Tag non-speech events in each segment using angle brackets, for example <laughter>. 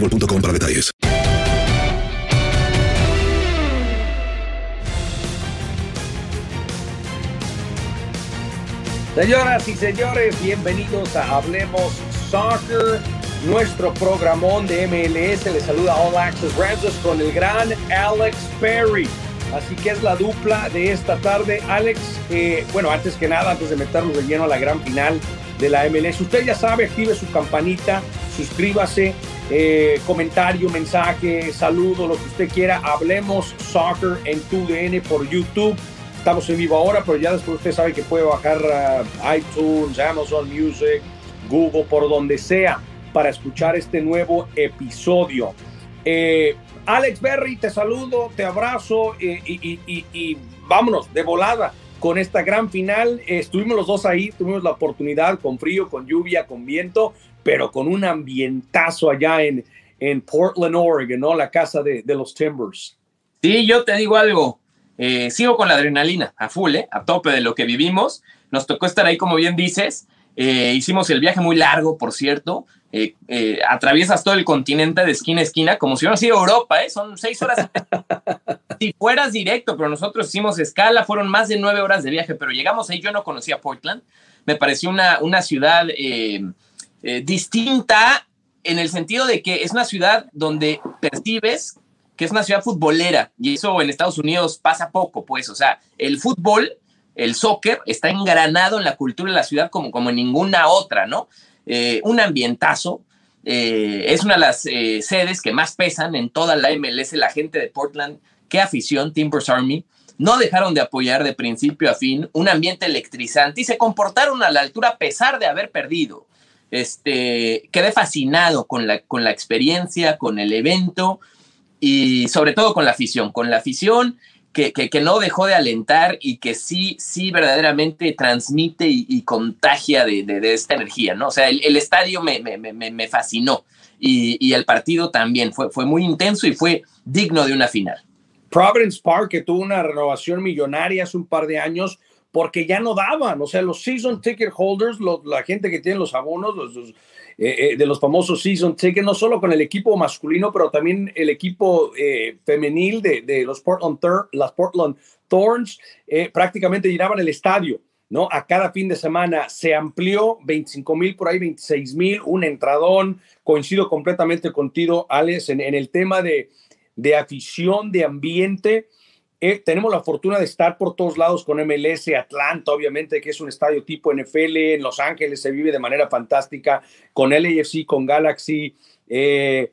boostmobile.com para detalles. Señoras y señores, bienvenidos a Hablemos Soccer, nuestro programón de MLS. Les saluda All Access Rams con el gran Alex Perry. Así que es la dupla de esta tarde. Alex, eh, bueno, antes que nada, antes de meternos de lleno a la gran final de la MLS, usted ya sabe, active su campanita, suscríbase, eh, comentario, mensaje, saludo, lo que usted quiera. Hablemos Soccer en tu DN por YouTube. Estamos en vivo ahora, pero ya después usted sabe que puede bajar uh, iTunes, Amazon Music, Google, por donde sea, para escuchar este nuevo episodio. Eh, Alex Berry, te saludo, te abrazo eh, y, vámonos de volada con esta gran final. Estuvimos los dos ahí, tuvimos la oportunidad con frío, con lluvia, con viento, pero con un ambientazo allá en, en Portland, Oregon, ¿no? La casa de, de los Timbers. Sí, yo te digo algo. Eh, sigo con la adrenalina a full, eh, a tope de lo que vivimos. Nos tocó estar ahí, como bien dices. Eh, hicimos el viaje muy largo, por cierto. atraviesas todo el continente de esquina a esquina, como si hubiera sido Europa, son seis horas. <laughs> si fueras directo, pero nosotros hicimos escala, fueron más de nueve horas de viaje, pero llegamos ahí, yo no conocía Portland. Me pareció una, una ciudad distinta en el sentido de que es una ciudad donde percibes que es una ciudad futbolera y eso en Estados Unidos pasa poco, pues, o sea, el fútbol, el soccer está engranado en la cultura de la ciudad como, como en ninguna otra, ¿no? Eh, un ambientazo, eh, es una de las eh, sedes que más pesan en toda la MLS, la gente de Portland, qué afición, Timbers Army, no dejaron de apoyar de principio a fin, un ambiente electrizante y se comportaron a la altura a pesar de haber perdido. Este, quedé fascinado con la, con la experiencia, con el evento, y sobre todo con la afición, con la afición que, que, no dejó de alentar y que sí, sí verdaderamente transmite y, contagia de, de, esta energía, ¿no? O sea, el, el estadio me, me, me, me fascinó y, y, el partido también fue, fue muy intenso y fue digno de una final. Providence Park, que tuvo una renovación millonaria hace un par de años, porque ya no daban, o sea, los season ticket holders, la gente que tiene los abonos, los, los eh, eh, de los famosos season tickets, no solo con el equipo masculino, pero también el equipo eh, femenil de, de, los Portland, las Portland Thorns, eh, prácticamente llenaban el estadio. ¿no? A cada fin de semana se amplió 25 mil, por ahí 26 mil, un entradón. Coincido completamente contigo, Alex, en, en el tema de, de afición, de ambiente. Eh, tenemos la fortuna de estar por todos lados con MLS, Atlanta, obviamente, que es un estadio tipo NFL, en Los Ángeles se vive de manera fantástica, con LAFC, con Galaxy, Eh,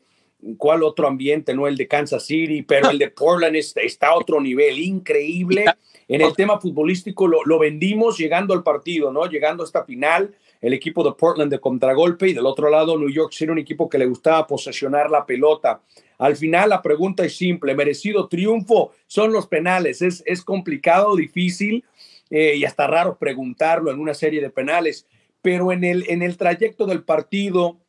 ¿Cuál otro ambiente? No el de Kansas City, pero el de Portland está, a otro nivel, increíble. <laughs> En el tema futbolístico lo, lo, vendimos llegando al partido, ¿no? Llegando a esta final, el equipo de Portland de contragolpe y del otro lado New York City, un equipo que le gustaba posesionar la pelota. Al final la pregunta es simple, merecido triunfo, son los penales, es, es complicado, difícil eh, y hasta raro preguntarlo en una serie de penales, pero en el, en el trayecto del partido,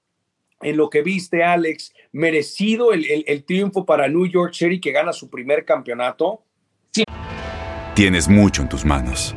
en lo que viste, Alex, merecido el, el, triunfo para New York City que gana su primer campeonato. Tienes mucho en tus manos,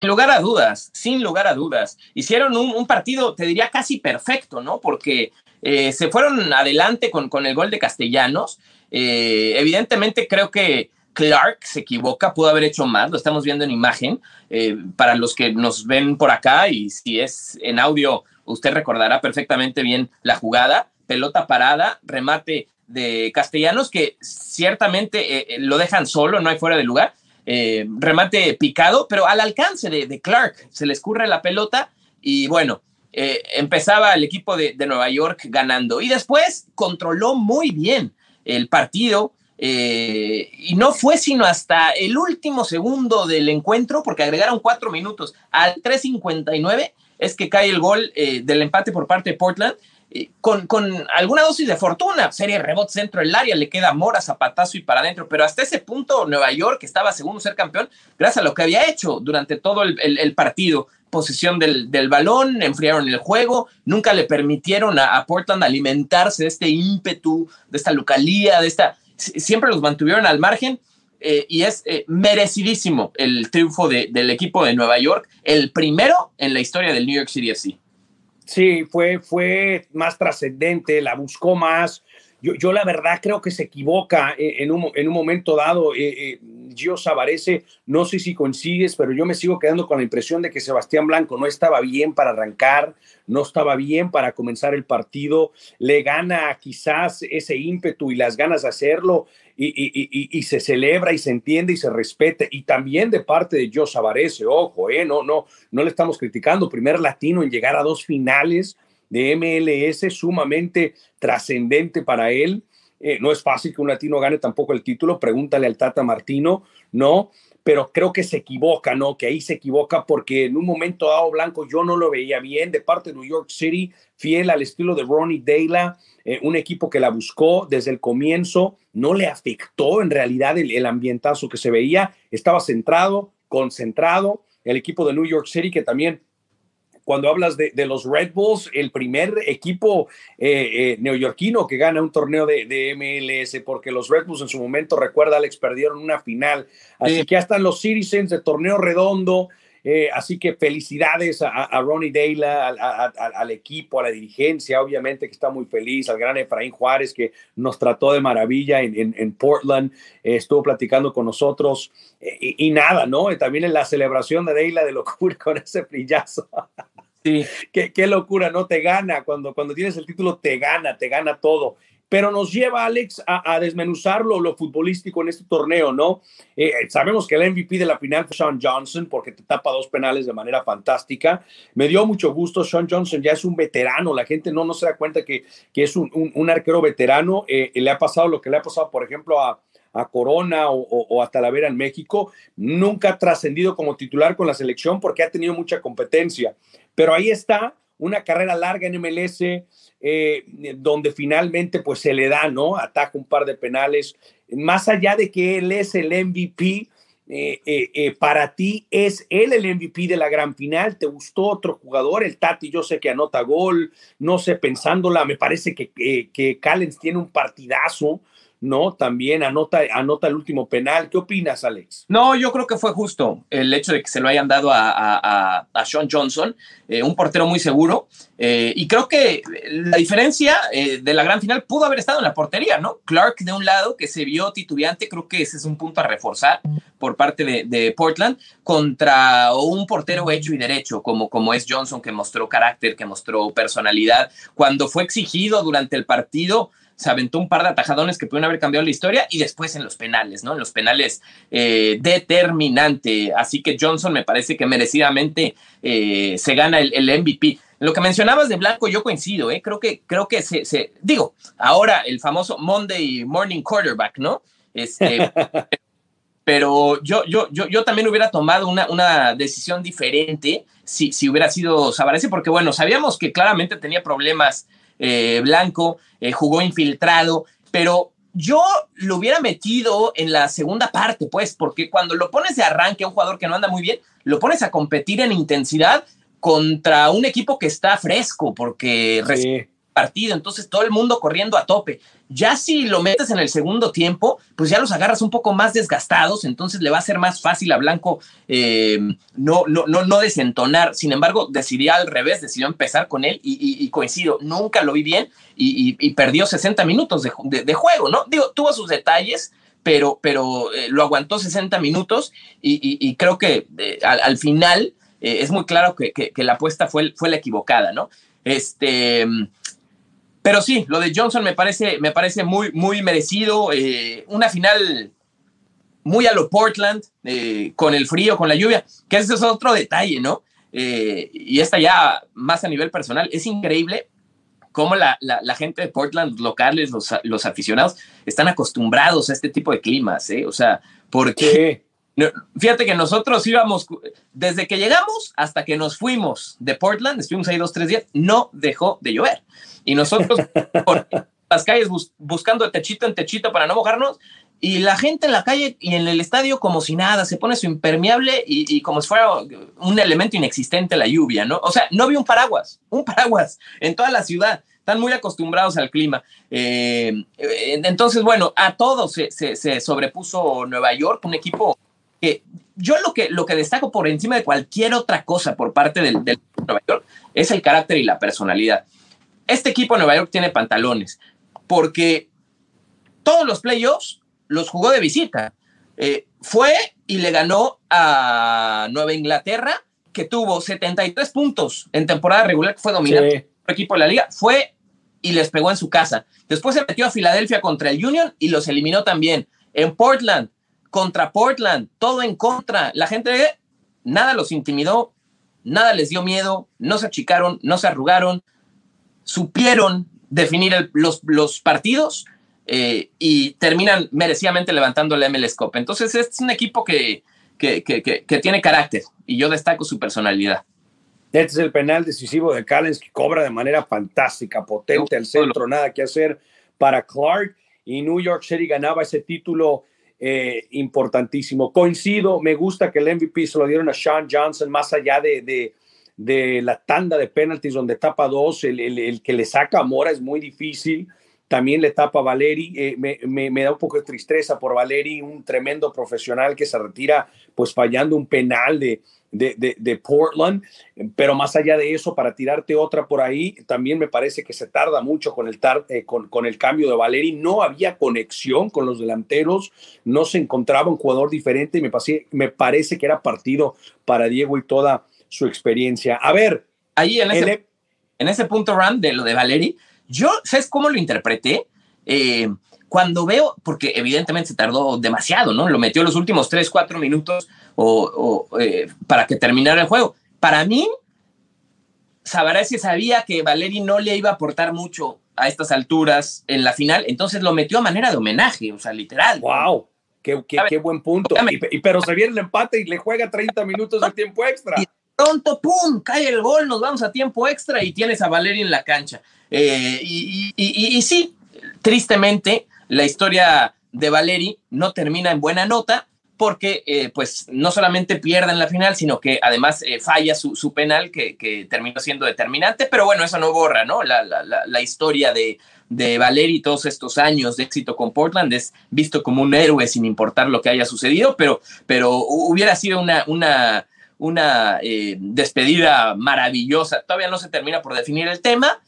Lugar a dudas, sin lugar a dudas. Hicieron un, partido, te diría, casi perfecto, ¿no? Porque eh, se fueron adelante con, con, el gol de Castellanos. Eh, evidentemente creo que Clark se equivoca, pudo haber hecho más, lo estamos viendo en imagen. Eh, para los que nos ven por acá y si es en audio, usted recordará perfectamente bien la jugada, pelota parada, remate de Castellanos, que ciertamente lo dejan solo, no hay fuera de lugar. Remate picado, pero al alcance de, Clark, se le escurre la pelota y bueno, eh, empezaba el equipo de, Nueva York ganando y después controló muy bien el partido. Eh, y no fue sino hasta el último segundo del encuentro, porque agregaron cuatro minutos al 3.59, es que cae el gol eh, del empate por parte de Portland. Con, con, alguna dosis de fortuna, serie de rebotes dentro del área, le queda Mora, zapatazo y para adentro, pero hasta ese punto Nueva York estaba segundo ser campeón gracias a lo que había hecho durante todo el, el partido. Posesión del, balón, enfriaron el juego, nunca le permitieron a, Portland alimentarse de este ímpetu, de esta localía, de esta... Siempre los mantuvieron al margen eh, y es eh, merecidísimo el triunfo del equipo de Nueva York, el primero en la historia del New York City FC. Sí, fue, fue más trascendente, la buscó más, yo, yo, la verdad creo que se equivoca eh, en un, en un momento dado. Eh, eh, no sé si consigues, pero yo me sigo quedando con la impresión de que Sebastián Blanco no estaba bien para arrancar, no estaba bien para comenzar el partido, le gana quizás ese ímpetu y las ganas de hacerlo y, y, y, se celebra y se entiende y se respete. Y también de parte de Gio Savarese, ojo, eh, no, no, no le estamos criticando, primer latino en llegar a dos finales de MLS sumamente trascendente para él. Eh, no es fácil que un latino gane tampoco el título, pregúntale al Tata Martino, ¿no? Pero creo que se equivoca, ¿no? Que ahí se equivoca porque en un momento dado Blanco yo no lo veía bien de parte de New York City, fiel al estilo de Ronnie Dayla, eh, un equipo que la buscó desde el comienzo, no le afectó en realidad el, el ambientazo que se veía, estaba centrado, concentrado, el equipo de New York City que también cuando hablas de, los Red Bulls, el primer equipo eh, eh, neoyorquino que gana un torneo de, MLS, porque los Red Bulls en su momento, recuerda Alex, perdieron una final. Así que ya están los Citizens de torneo redondo. Eh, así que felicidades a, Ronnie Dayla, al, equipo, a la dirigencia, obviamente que está muy feliz, al gran Efraín Juárez que nos trató de maravilla en, Portland, estuvo platicando con nosotros y, nada, ¿no? también en la celebración de Dayla de locura <laughs> con ese brillazo. Sí. qué, locura, ¿no? Te gana, cuando, cuando tienes el título te gana, te gana todo. Pero nos lleva, Alex, a, desmenuzarlo lo futbolístico en este torneo, ¿no? Eh, sabemos que el MVP de la final fue Sean Johnson porque te tapa dos penales de manera fantástica. Me dio mucho gusto, Sean Johnson ya es un veterano, la gente no, no se da cuenta que, que es un, un, arquero veterano. Eh, le ha pasado lo que le ha pasado, por ejemplo, a, a Corona o, a Talavera en México, nunca ha trascendido como titular con la selección porque ha tenido mucha competencia. Pero ahí está, una carrera larga en MLS, eh, donde finalmente pues se le da, ¿no? Ataca un par de penales. Más allá de que él es el MVP, eh, eh, para ti es él el MVP de la gran final. ¿Te gustó otro jugador? El Tati, yo sé que anota gol, no sé, pensándola, me parece que, que Callens tiene un partidazo. ¿No? También anota, anota el último penal. ¿Qué opinas, Alex? No, yo creo que fue justo el hecho de que se lo hayan dado a, a, a Sean Johnson, eh, un portero muy seguro. Eh, y creo que la diferencia eh, de la gran final pudo haber estado en la portería, ¿no? Clark de un lado, que se vio titubeante, creo que ese es un punto a reforzar por parte de, de Portland, contra un portero hecho y derecho, como, como es Johnson, que mostró carácter, que mostró personalidad. Cuando fue exigido durante el partido, se aventó un par de atajadones que pudieron haber cambiado la historia y después en los penales, ¿no? En los penales eh, determinante. Así que Johnson me parece que merecidamente eh, se gana el, el, MVP. Lo que mencionabas de Blanco, yo coincido, ¿eh? Creo que, creo que se, se digo, ahora el famoso Monday Morning Quarterback, ¿no? Este, <laughs> pero yo, yo, yo, yo también hubiera tomado una, una decisión diferente si, si hubiera sido Sabarese, porque bueno, sabíamos que claramente tenía problemas eh, Blanco, eh, jugó infiltrado, pero yo lo hubiera metido en la segunda parte, pues, porque cuando lo pones de arranque a un jugador que no anda muy bien, lo pones a competir en intensidad contra un equipo que está fresco, porque partido, entonces todo el mundo corriendo a tope. Ya si lo metes en el segundo tiempo, pues ya los agarras un poco más desgastados, entonces le va a ser más fácil a Blanco eh, no, no, no, no desentonar. Sin embargo, decidió al revés, decidió empezar con él y, coincido, nunca lo vi bien y, perdió 60 minutos de, juego, ¿no? Digo, tuvo sus detalles, pero, pero eh, lo aguantó 60 minutos y, creo que eh, al, al, final es muy claro que, que, que, la apuesta fue, fue la equivocada, ¿no? Este, pero sí, lo de Johnson me parece, me parece muy, muy merecido. Eh, una final muy a lo Portland, eh, con el frío, con la lluvia, que ese es otro detalle, ¿no? Eh, y esta ya más a nivel personal, es increíble cómo la, la, gente de Portland, locales, los, los, aficionados, están acostumbrados a este tipo de climas, ¿eh? O sea, porque... Fíjate que nosotros íbamos, desde que llegamos hasta que nos fuimos de Portland, estuvimos ahí dos, tres días, no dejó de llover. Y nosotros <laughs> por las calles bus buscando techito en techito para no mojarnos, y la gente en la calle y en el estadio como si nada, se pone su impermeable y, y, como si fuera un elemento inexistente la lluvia, ¿no? O sea, no vi un paraguas, un paraguas en toda la ciudad. Están muy acostumbrados al clima. Eh, entonces, bueno, a todos se, se, se sobrepuso Nueva York, un equipo que yo lo que, lo que destaco por encima de cualquier otra cosa por parte del, del Nueva York es el carácter y la personalidad. Este equipo de Nueva York tiene pantalones porque todos los playoffs los jugó de visita. Eh, fue y le ganó a Nueva Inglaterra, que tuvo 73 puntos en temporada regular, que fue dominante sí. el equipo de la liga. Fue y les pegó en su casa. Después se metió a Filadelfia contra el Union y los eliminó también. En Portland contra Portland, todo en contra. La gente, nada los intimidó, nada les dio miedo, no se achicaron, no se arrugaron, supieron definir el, los, los, partidos eh, y terminan merecidamente levantando el MLS Cup. Entonces es un equipo que, que, que, que, tiene carácter y yo destaco su personalidad. Este es el penal decisivo de Callens que cobra de manera fantástica, potente al centro, nada que hacer para Clark y New York City ganaba ese título eh, importantísimo. Coincido, me gusta que el MVP se lo dieron a Sean Johnson, más allá de, de, de la tanda de penalties donde tapa dos, el, el, el, que le saca a Mora es muy difícil. También le tapa Valeri, eh, me, me, me, da un poco de tristeza por Valeri, un tremendo profesional que se retira pues fallando un penal de, de, de, de, Portland, pero más allá de eso, para tirarte otra por ahí, también me parece que se tarda mucho con el, tar, eh, con, con, el cambio de Valeri, no había conexión con los delanteros, no se encontraba un jugador diferente y me, pasé, me parece que era partido para Diego y toda su experiencia. A ver, ahí en ese, el... en ese punto, Ram, de lo de Valeri, yo, ¿sabes cómo lo interpreté? Eh, cuando veo, porque evidentemente se tardó demasiado, ¿no? Lo metió los últimos 3, 4 minutos o, o eh, para que terminara el juego. Para mí, Sabarasi sabía que Valeri no le iba a aportar mucho a estas alturas en la final, entonces lo metió a manera de homenaje, o sea, literal. ¡Wow! Qué, qué, qué buen punto. Y, y, pero se viene el empate y le juega 30 minutos de tiempo extra. Y pronto, ¡pum! Cae el gol, nos vamos a tiempo extra y tienes a Valeri en la cancha. Eh, y, sí, tristemente, la historia de Valeri no termina en buena nota porque eh, pues no solamente pierde en la final, sino que además eh, falla su, penal que, terminó siendo determinante, pero bueno, eso no borra ¿no? La, la, historia de de Valeri todos estos años de éxito con Portland, es visto como un héroe sin importar lo que haya sucedido, pero, pero hubiera sido una, una, una despedida maravillosa. Todavía no se termina por definir el tema,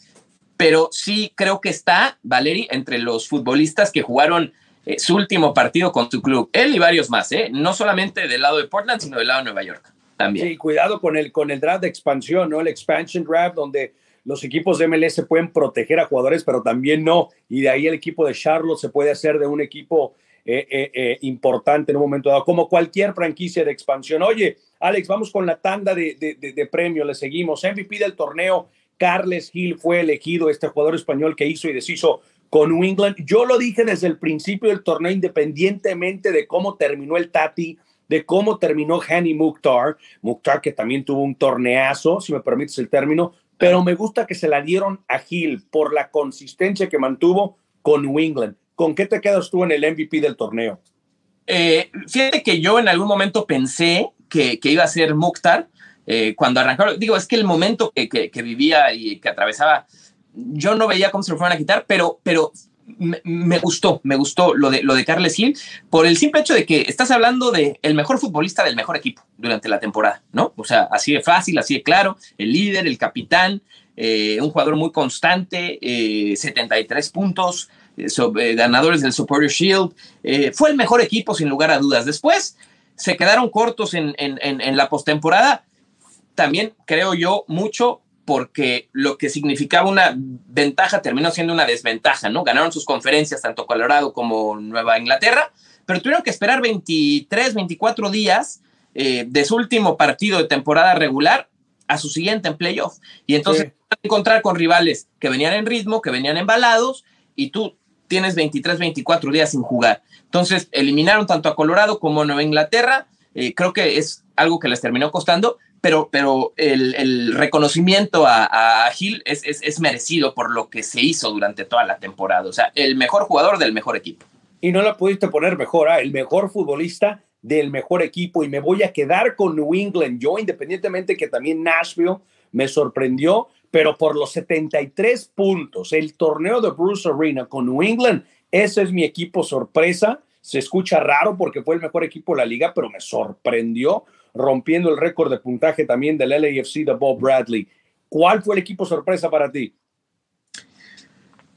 pero sí creo que está Valeri entre los futbolistas que jugaron eh, su último partido con su club. Él y varios más, ¿eh? no solamente del lado de Portland, sino del lado de Nueva York también. Sí, cuidado con el, con el draft de expansión, ¿no? El expansion draft, donde los equipos de MLS pueden proteger a jugadores, pero también no. Y de ahí el equipo de Charlotte se puede hacer de un equipo eh, eh, importante en un momento dado, como cualquier franquicia de expansión. Oye, Alex, vamos con la tanda de, de, de premios, le seguimos. MVP del torneo, Carles Gil fue elegido, este jugador español que hizo y deshizo con New England. Yo lo dije desde el principio del torneo, independientemente de cómo terminó el Tati, de cómo terminó Hani Mukhtar. Mukhtar que también tuvo un torneazo, si me permites el término, pero me gusta que se la dieron a Gil por la consistencia que mantuvo con New England. ¿Con qué te quedas tú en el MVP del torneo? Eh, fíjate que yo en algún momento pensé que, que iba a ser Mukhtar, eh, cuando arrancaron, digo, es que el momento que, que, vivía y que atravesaba, yo no veía cómo se lo fueran a quitar, pero, pero me, gustó, me gustó lo de, lo de Carles Gil por el simple hecho de que estás hablando de el mejor futbolista del mejor equipo durante la temporada, ¿no? O sea, así de fácil, así de claro, el líder, el capitán, eh, un jugador muy constante, 73 eh, puntos, ganadores del Supporter Shield, fue el mejor equipo sin lugar a dudas. Después se quedaron cortos en, en, en, en la postemporada, también creo yo mucho porque lo que significaba una ventaja terminó siendo una desventaja, ¿no? Ganaron sus conferencias tanto Colorado como Nueva Inglaterra, pero tuvieron que esperar 23, 24 días eh, de su último partido de temporada regular a su siguiente en playoff. Y entonces encontrar con rivales que venían en ritmo, que venían embalados, y tú tienes 23, 24 días sin jugar. Entonces eliminaron tanto a Colorado como a Nueva Inglaterra. Eh, creo que es algo que les terminó costando, pero, pero el, reconocimiento a, Gil es, es, merecido por lo que se hizo durante toda la temporada. O sea, el mejor jugador del mejor equipo. Y no la pudiste poner mejor, ¿ah? el mejor futbolista del mejor equipo. Y me voy a quedar con New England. Yo, independientemente que también Nashville me sorprendió, pero por los 73 puntos, el torneo de Bruce Arena con New England, ese es mi equipo sorpresa. Se escucha raro porque fue el mejor equipo de la liga, pero me sorprendió rompiendo el récord de puntaje también del LAFC de Bob Bradley. ¿Cuál fue el equipo sorpresa para ti?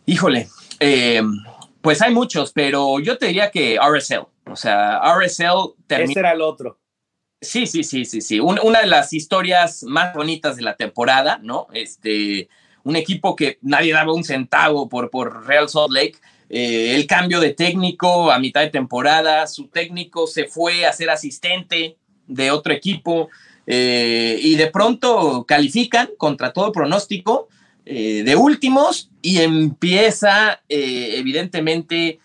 Híjole, eh, pues hay muchos, pero yo te diría que RSL. O sea, RSL Ese era el otro. Sí, sí, sí, sí, sí. una de las historias más bonitas de la temporada, ¿no? Este, un equipo que nadie daba un centavo por, por Real Salt Lake. Eh, el cambio de técnico a mitad de temporada, su técnico se fue a ser asistente de otro equipo eh, y de pronto califican contra todo pronóstico eh, de últimos y empieza eh, evidentemente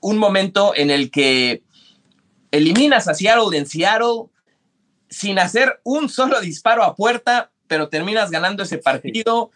un momento en el que eliminas a Seattle en Seattle sin hacer un solo disparo a puerta, pero terminas ganando ese partido.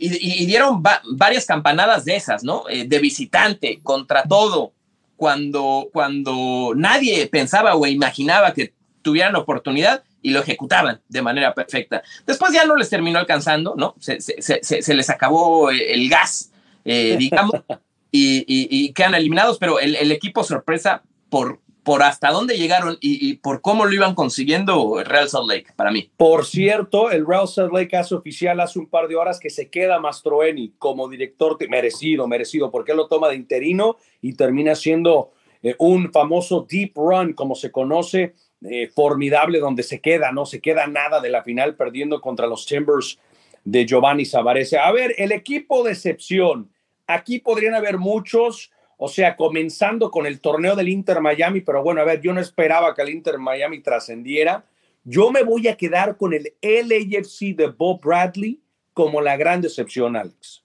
Y, dieron varias campanadas de esas, ¿no? de visitante, contra todo, cuando, cuando nadie pensaba o imaginaba que tuvieran oportunidad y lo ejecutaban de manera perfecta. Después ya no les terminó alcanzando, ¿no? Se, les acabó el gas, eh, digamos, <laughs> y, quedan eliminados, pero el, el, equipo sorpresa por, por hasta dónde llegaron y, por cómo lo iban consiguiendo el Real Salt Lake, para mí. Por cierto, el Real Salt Lake hace oficial hace un par de horas que se queda Mastroeni como director, merecido, merecido, porque él lo toma de interino y termina siendo eh, un famoso deep run, como se conoce, eh, formidable, donde se queda, no se queda nada de la final, perdiendo contra los Timbers de Giovanni Savarese. A ver, el equipo de excepción, aquí podrían haber muchos o sea, comenzando con el torneo del Inter Miami, pero bueno, a ver, yo no esperaba que el Inter Miami trascendiera. Yo me voy a quedar con el LAFC de Bob Bradley como la gran decepción, Alex.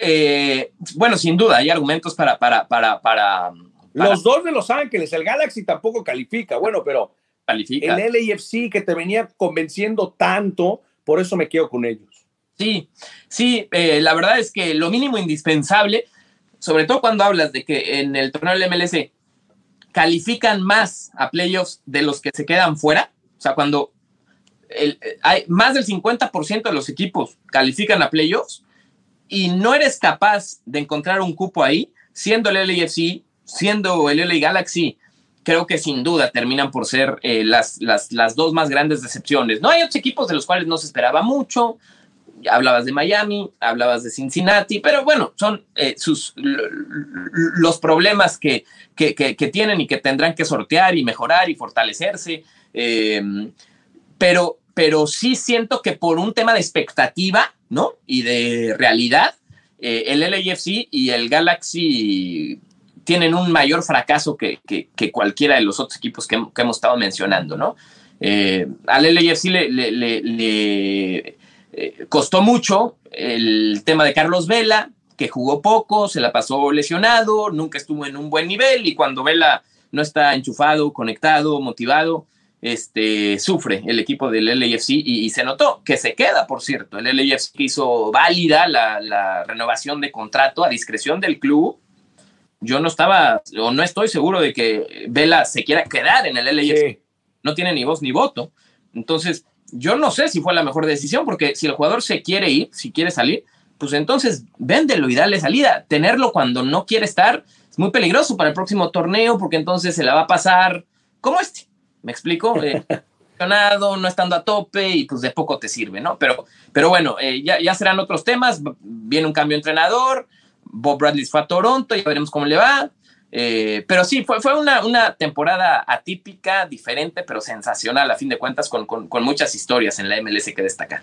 Eh, bueno, sin duda, hay argumentos para, para, para, para, Los dos de Los Ángeles, el Galaxy tampoco califica, bueno, pero califica. el LAFC que te venía convenciendo tanto, por eso me quedo con ellos. Sí, sí, eh, la verdad es que lo mínimo indispensable, sobre todo cuando hablas de que en el torneo del MLS califican más a playoffs de los que se quedan fuera, o sea, cuando hay más del 50% de los equipos califican a playoffs, y no eres capaz de encontrar un cupo ahí, siendo el LAFC, siendo el LA Galaxy, creo que sin duda terminan por ser eh, las, las, las, dos más grandes decepciones. No hay otros equipos de los cuales no se esperaba mucho. Hablabas de Miami, hablabas de Cincinnati, pero bueno, son eh, sus, los problemas que, que, que, tienen y que tendrán que sortear y mejorar y fortalecerse. Eh, pero, pero sí siento que por un tema de expectativa, ¿no? Y de realidad, eh, el LAFC y el Galaxy tienen un mayor fracaso que, que, cualquiera de los otros equipos que, hemos estado mencionando, ¿no? Eh, al LAFC le, le eh, costó mucho el tema de Carlos Vela, que jugó poco, se la pasó lesionado, nunca estuvo en un buen nivel y cuando Vela no está enchufado, conectado, motivado, este, sufre el equipo del LAFC y, y, se notó que se queda, por cierto. El LAFC hizo válida la, la, renovación de contrato a discreción del club. Yo no estaba, o no estoy seguro de que Vela se quiera quedar en el LAFC. Sí. No tiene ni voz ni voto. Entonces, yo no sé si fue la mejor decisión, porque si el jugador se quiere ir, si quiere salir, pues entonces véndelo y dale salida. Tenerlo cuando no quiere estar es muy peligroso para el próximo torneo, porque entonces se la va a pasar como este ¿Me explico? Eh, <laughs> no estando a tope y pues de poco te sirve, ¿no? Pero, pero bueno, eh, ya, ya, serán otros temas. Viene un cambio de entrenador. Bob Bradley fue a Toronto, ya veremos cómo le va. Eh, pero sí, fue, fue una, una, temporada atípica, diferente, pero sensacional a fin de cuentas, con, con, muchas historias en la MLS que destacar.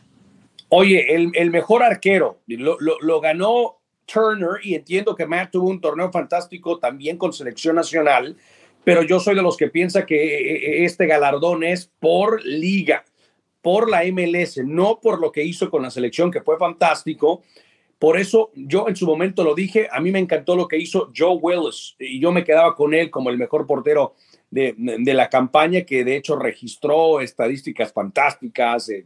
Oye, el, el mejor arquero lo, lo, lo, ganó Turner y entiendo que Matt tuvo un torneo fantástico también con selección nacional pero yo soy de los que piensa que eh, eh, este galardón es por liga, por la MLS, no por lo que hizo con la selección, que fue fantástico. Por eso yo en su momento lo dije, a mí me encantó lo que hizo Joe Willis y yo me quedaba con él como el mejor portero de, la campaña, que de hecho registró estadísticas fantásticas, eh,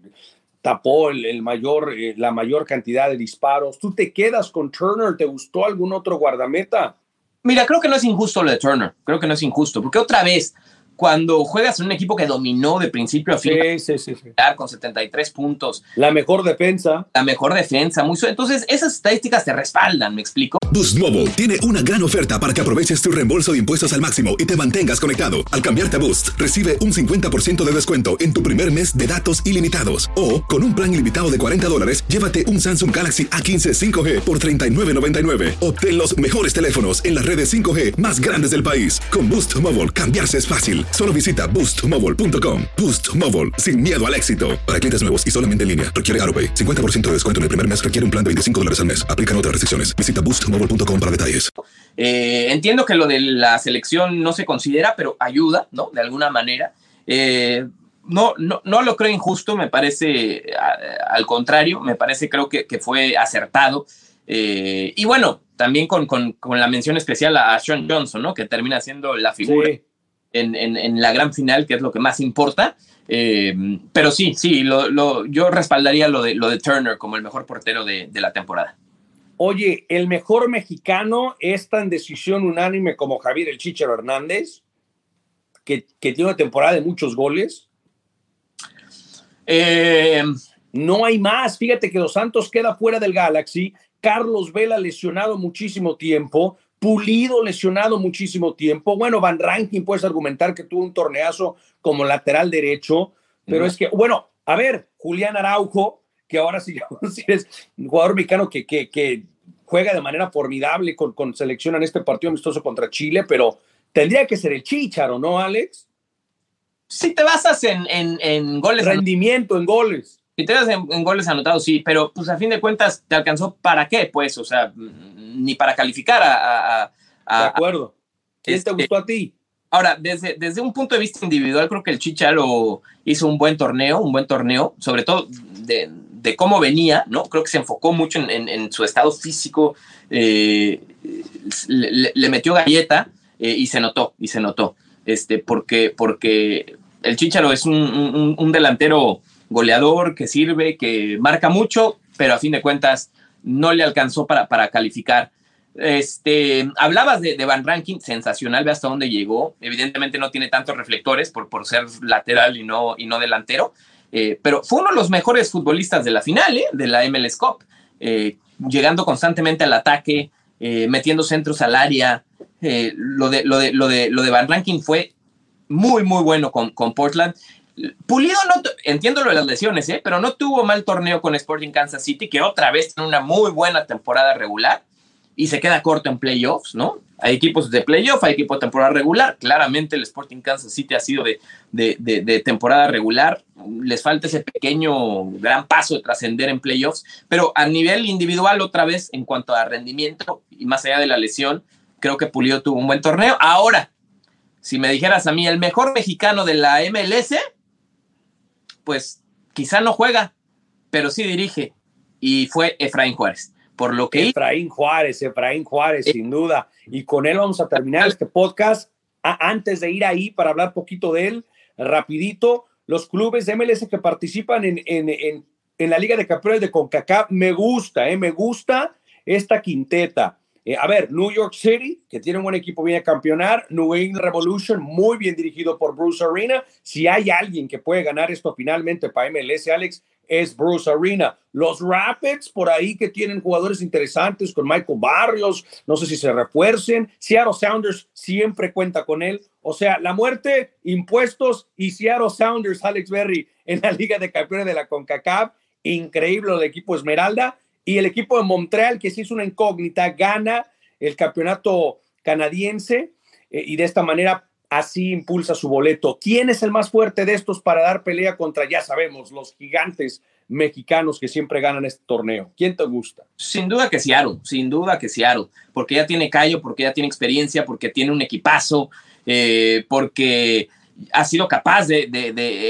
tapó el mayor, eh, la mayor cantidad de disparos. ¿Tú te quedas con Turner? ¿Te gustó algún otro guardameta? Mira, creo que no es injusto lo de Turner. Creo que no es injusto. Porque otra vez, cuando juegas en un equipo que dominó de principio a fin, sí, sí, sí, con 73 puntos. La mejor defensa. La mejor defensa. Muy entonces, esas estadísticas te respaldan, ¿me explico? Boost Mobile tiene una gran oferta para que aproveches tu reembolso de impuestos al máximo y te mantengas conectado. Al cambiarte a Boost, recibe un 50% de descuento en tu primer mes de datos ilimitados. O, con un plan ilimitado de 40 dólares, llévate un Samsung Galaxy A15 5G por $39.99. Obtén los mejores teléfonos en las redes 5G más grandes del país. Con Boost Mobile, cambiarse es fácil. Solo visita boostmobile.com. Boost Mobile, sin miedo al éxito. Para clientes nuevos y solamente en línea, requiere AroPay. 50% de descuento en el primer mes requiere un plan de 25 dólares al mes. Aplican otras restricciones. Visita boostmobile.com para detalles. Eh, entiendo que lo de la selección no se considera, pero ayuda, ¿no? De alguna manera. Eh, no, no, no, lo creo injusto, me parece a, al contrario, me parece creo que, que fue acertado. Eh, y bueno, también con, con, con, la mención especial a Sean Johnson, ¿no? Que termina siendo la figura. Sí en, en, en, la gran final, que es lo que más importa. Eh, pero sí, sí, lo, lo, yo respaldaría lo de, lo de Turner como el mejor portero de, de, la temporada. Oye, ¿el mejor mexicano es tan decisión unánime como Javier El Chichero Hernández, que, que tiene una temporada de muchos goles? Eh, no hay más. Fíjate que Los Santos queda fuera del Galaxy. Carlos Vela lesionado muchísimo tiempo. Pulido lesionado muchísimo tiempo. Bueno, Van Ranking puedes argumentar que tuvo un torneazo como lateral derecho, pero no. es que, bueno, a ver, Julián Araujo, que ahora sí, <laughs> sí es un jugador mexicano que, que, que juega de manera formidable con, con, selección en este partido amistoso contra Chile, pero tendría que ser el Chicharo, ¿no, Alex? Si te basas en, en, en goles. Rendimiento, en goles. Si te basas en, en, goles anotados, sí, pero pues a fin de cuentas, ¿te alcanzó para qué? Pues, o sea, ni para calificar a. a, a de acuerdo. ¿Quién este, te gustó a ti? Ahora, desde, desde un punto de vista individual, creo que el Chicharo hizo un buen torneo, un buen torneo, sobre todo de, de cómo venía, ¿no? Creo que se enfocó mucho en, en, en su estado físico, eh, le, le, metió galleta eh, y se notó, y se notó, este, porque, porque el Chicharo es un, un, un delantero goleador que sirve, que marca mucho, pero a fin de cuentas no le alcanzó para, para calificar. Este, hablabas de, Van Ranking, sensacional, ve hasta dónde llegó. Evidentemente no tiene tantos reflectores por, por ser lateral y no, y no delantero, eh, pero fue uno de los mejores futbolistas de la final, ¿eh? de la MLS Cup. Eh, llegando constantemente al ataque, eh, metiendo centros al área. Lo, de, lo, de, lo, de, lo de Van Rankin fue muy, muy bueno con, con Portland. Pulido no, entiendo lo de las lesiones, ¿eh? pero no tuvo mal torneo con Sporting Kansas City, que otra vez tiene una muy buena temporada regular y se queda corto en playoffs, ¿no? Hay equipos de playoff, hay equipos de temporada regular. Claramente el Sporting Kansas City ha sido de, de, de, de temporada regular. Les falta ese pequeño gran paso de trascender en playoffs, pero a nivel individual, otra vez, en cuanto a rendimiento y más allá de la lesión, creo que Pulido tuvo un buen torneo. Ahora, si me dijeras a mí el mejor mexicano de la MLS, pues quizá no juega, pero sí dirige. Y fue Efraín Juárez. Por lo que. Efraín Juárez, Efraín Juárez, eh. sin duda. Y con él vamos a terminar este podcast. A, antes de ir ahí para hablar poquito de él, rapidito, los clubes de MLS que participan en, en, en, en la Liga de Campeones de CONCACAF, me gusta, eh, me gusta esta quinteta. Eh, a ver, New York City, que tiene un buen equipo, viene a campeonar. New England Revolution, muy bien dirigido por Bruce Arena. Si hay alguien que puede ganar esto finalmente para MLS, Alex, es Bruce Arena. Los Rapids, por ahí que tienen jugadores interesantes con Michael Barrios, no sé si se refuercen. Seattle Sounders siempre cuenta con él. O sea, la muerte, impuestos y Seattle Sounders, Alex Berry, en la Liga de Campeones de la CONCACAF. Increíble el equipo Esmeralda. Y el equipo de Montreal, que sí es una incógnita, gana el campeonato canadiense eh, y de esta manera así impulsa su boleto. ¿Quién es el más fuerte de estos para dar pelea contra, ya sabemos, los gigantes mexicanos que siempre ganan este torneo? ¿Quién te gusta? Sin duda que Seattle, sin duda que Seattle, porque ya tiene callo, porque ya tiene experiencia, porque tiene un equipazo, eh, porque ha sido capaz de,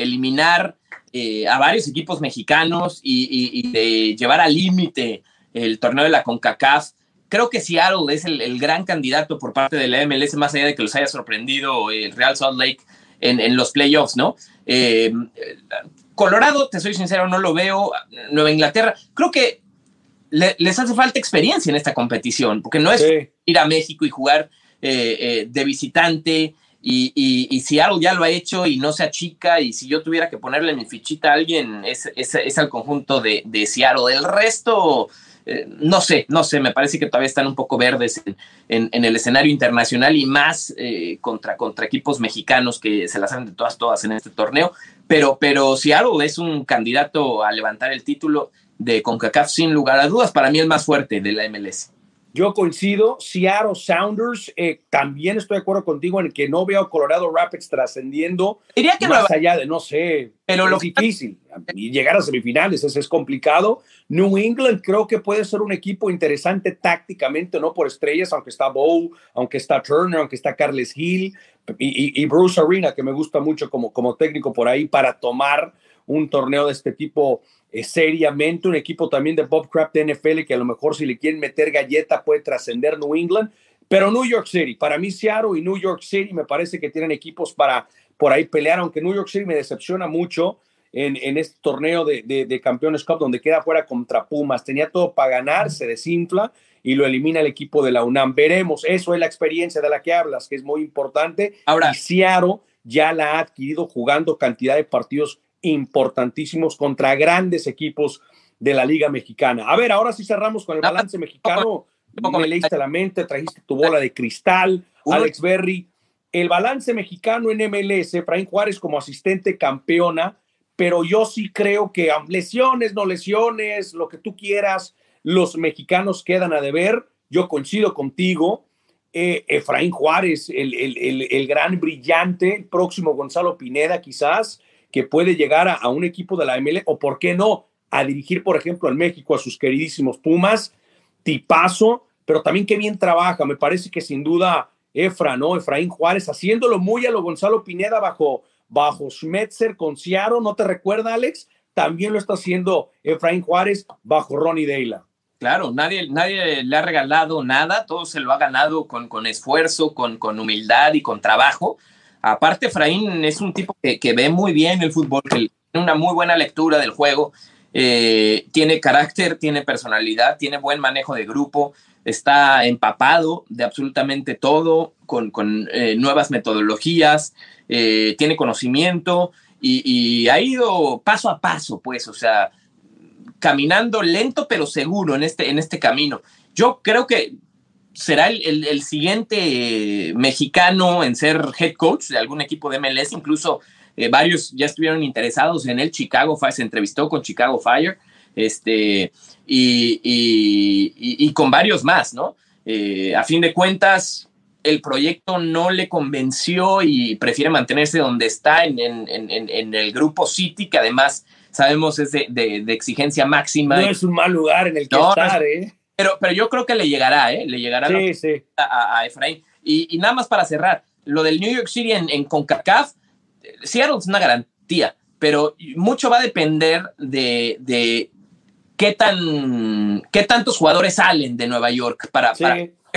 eliminar eh, a varios equipos mexicanos y, y, y de llevar al límite el torneo de la CONCACAF. Creo que Seattle es el, el, gran candidato por parte de la MLS, más allá de que los haya sorprendido el Real Salt Lake en, en los playoffs, ¿no? Eh, Colorado, te soy sincero, no lo veo. Nueva Inglaterra, creo que le, les hace falta experiencia en esta competición, porque no es sí. ir a México y jugar eh, eh, de visitante y, y, y, ya lo ha hecho y no se achica. Y si yo tuviera que ponerle mi fichita a alguien, es, es, es al conjunto de, de, Seattle. El resto, eh, no sé, no sé, me parece que todavía están un poco verdes en, en, en el escenario internacional y más eh, contra, contra equipos mexicanos que se las hacen de todas, todas en este torneo. Pero, pero Seattle es un candidato a levantar el título de CONCACAF sin lugar a dudas. Para mí el más fuerte de la MLS. Yo coincido, Seattle Sounders, eh, también estoy de acuerdo contigo en que no veo a Colorado Rapids trascendiendo Diría que más allá de, no sé, pero es lo difícil. Y llegar a semifinales es, es, complicado. New England creo que puede ser un equipo interesante tácticamente, no por estrellas, aunque está Bow, aunque está Turner, aunque está Carles Hill y, y, y Bruce Arena, que me gusta mucho como, como técnico por ahí para tomar un torneo de este tipo eh, seriamente, un equipo también de Bob Kraft de NFL que a lo mejor si le quieren meter galleta puede trascender New England, pero New York City, para mí Seattle y New York City me parece que tienen equipos para por ahí pelear, aunque New York City me decepciona mucho en, en este torneo de, de, de, Campeones Cup donde queda fuera contra Pumas, tenía todo para ganar, se desinfla y lo elimina el equipo de la UNAM. Veremos, eso es la experiencia de la que hablas, que es muy importante. Ahora, y Seattle ya la ha adquirido jugando cantidad de partidos importantísimos contra grandes equipos de la Liga Mexicana. A ver, ahora sí cerramos con el balance mexicano. Me leíste la mente, trajiste tu bola de cristal, Alex Berry. El balance mexicano en MLS, Efraín Juárez como asistente campeona, pero yo sí creo que lesiones, no lesiones, lo que tú quieras, los mexicanos quedan a deber. Yo coincido contigo. Eh, Efraín Juárez, el, el, el, el, gran brillante, el próximo Gonzalo Pineda, quizás, que puede llegar a, un equipo de la ML o, ¿por qué no?, a dirigir, por ejemplo, en México a sus queridísimos Pumas, tipazo, pero también qué bien trabaja. Me parece que sin duda Efra, ¿no? Efraín Juárez, haciéndolo muy a lo Gonzalo Pineda bajo, bajo Schmetzer con Ciaro, ¿no te recuerda, Alex? También lo está haciendo Efraín Juárez bajo Ronnie Deila. Claro, nadie, nadie le ha regalado nada, todo se lo ha ganado con, con esfuerzo, con, con humildad y con trabajo. Aparte, Efraín es un tipo que, que, ve muy bien el fútbol, tiene una muy buena lectura del juego, eh, tiene carácter, tiene personalidad, tiene buen manejo de grupo, está empapado de absolutamente todo, con, con eh, nuevas metodologías, eh, tiene conocimiento y, y, ha ido paso a paso, pues, o sea, caminando lento pero seguro en este, en este camino. Yo creo que será el, siguiente mexicano en ser head coach de algún equipo de MLS, incluso eh, varios ya estuvieron interesados en el Chicago Fire, se entrevistó con Chicago Fire, este, y, con varios más, ¿no? Eh, a fin de cuentas, el proyecto no le convenció y prefiere mantenerse donde está en, el grupo City, que además sabemos es de, exigencia máxima. No es un mal lugar en el que estar, ¿eh? Pero, pero yo creo que le llegará, ¿eh? Le llegará A, Efraín. Y, nada más para cerrar, lo del New York City en, en CONCACAF, Seattle es una garantía, pero mucho va a depender de, de qué, tan, qué tantos jugadores salen de Nueva York para,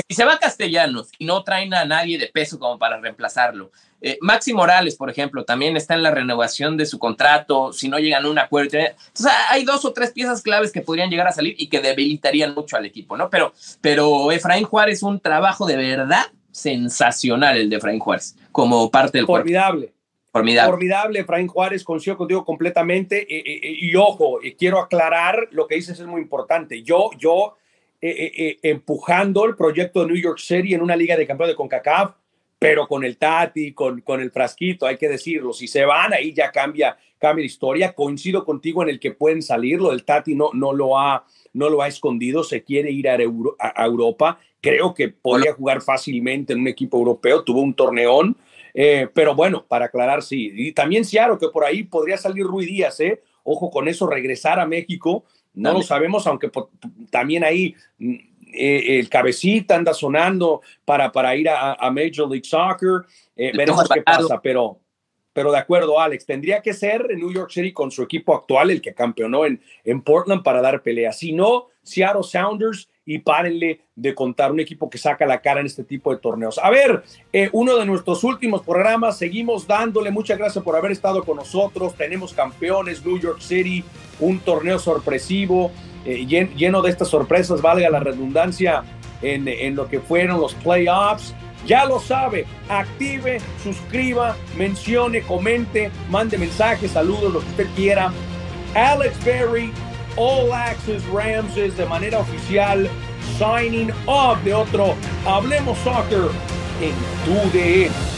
si se va Castellanos y no traen a nadie de peso como para reemplazarlo. Eh, Maxi Morales, por ejemplo, también está en la renovación de su contrato, si no llegan a un acuerdo. Entonces, hay dos o tres piezas claves que podrían llegar a salir y que debilitarían mucho al equipo, ¿no? Pero, pero Efraín Juárez, un trabajo de verdad sensacional el de Efraín Juárez, como parte del Formidable. Formidable. Formidable, Efraín Juárez, coincido contigo completamente. Eh, eh, y ojo, quiero aclarar lo que dices es muy importante. Yo, yo, empujando el proyecto de New York City en una liga de campeones de CONCACAF, pero con el Tati, con, con el frasquito, hay que decirlo, si se van, ahí ya cambia, cambia la historia. Coincido contigo en el que pueden salir, lo del Tati no, no, lo, ha, no lo ha escondido, se quiere ir a, Europa, creo que podría jugar fácilmente en un equipo europeo, tuvo un torneón, eh, pero bueno, para aclarar, sí. Y también Ciaro, que por ahí podría salir Rui Díaz, ¿eh? Ojo con eso, regresar a México, no lo sabemos, aunque también ahí mm, eh, el cabecita anda sonando para, para ir a, Major League Soccer. Eh, veremos qué pasa, pero, pero de acuerdo, Alex, tendría que ser en New York City con su equipo actual, el que campeonó en, en Portland, para dar pelea. Si no, Seattle Sounders y párenle de contar un equipo que saca la cara en este tipo de torneos. A ver, eh, uno de nuestros últimos programas, seguimos dándole muchas gracias por haber estado con nosotros. Tenemos campeones, New York City, un torneo sorpresivo, eh, lleno de estas sorpresas, valga la redundancia, en, en lo que fueron los playoffs. Ya lo sabe, active, suscriba, mencione, comente, mande mensajes, saludos, lo que usted quiera. Alex Berry All Access Rams es de manera oficial signing off de otro Hablemos Soccer en tu DN.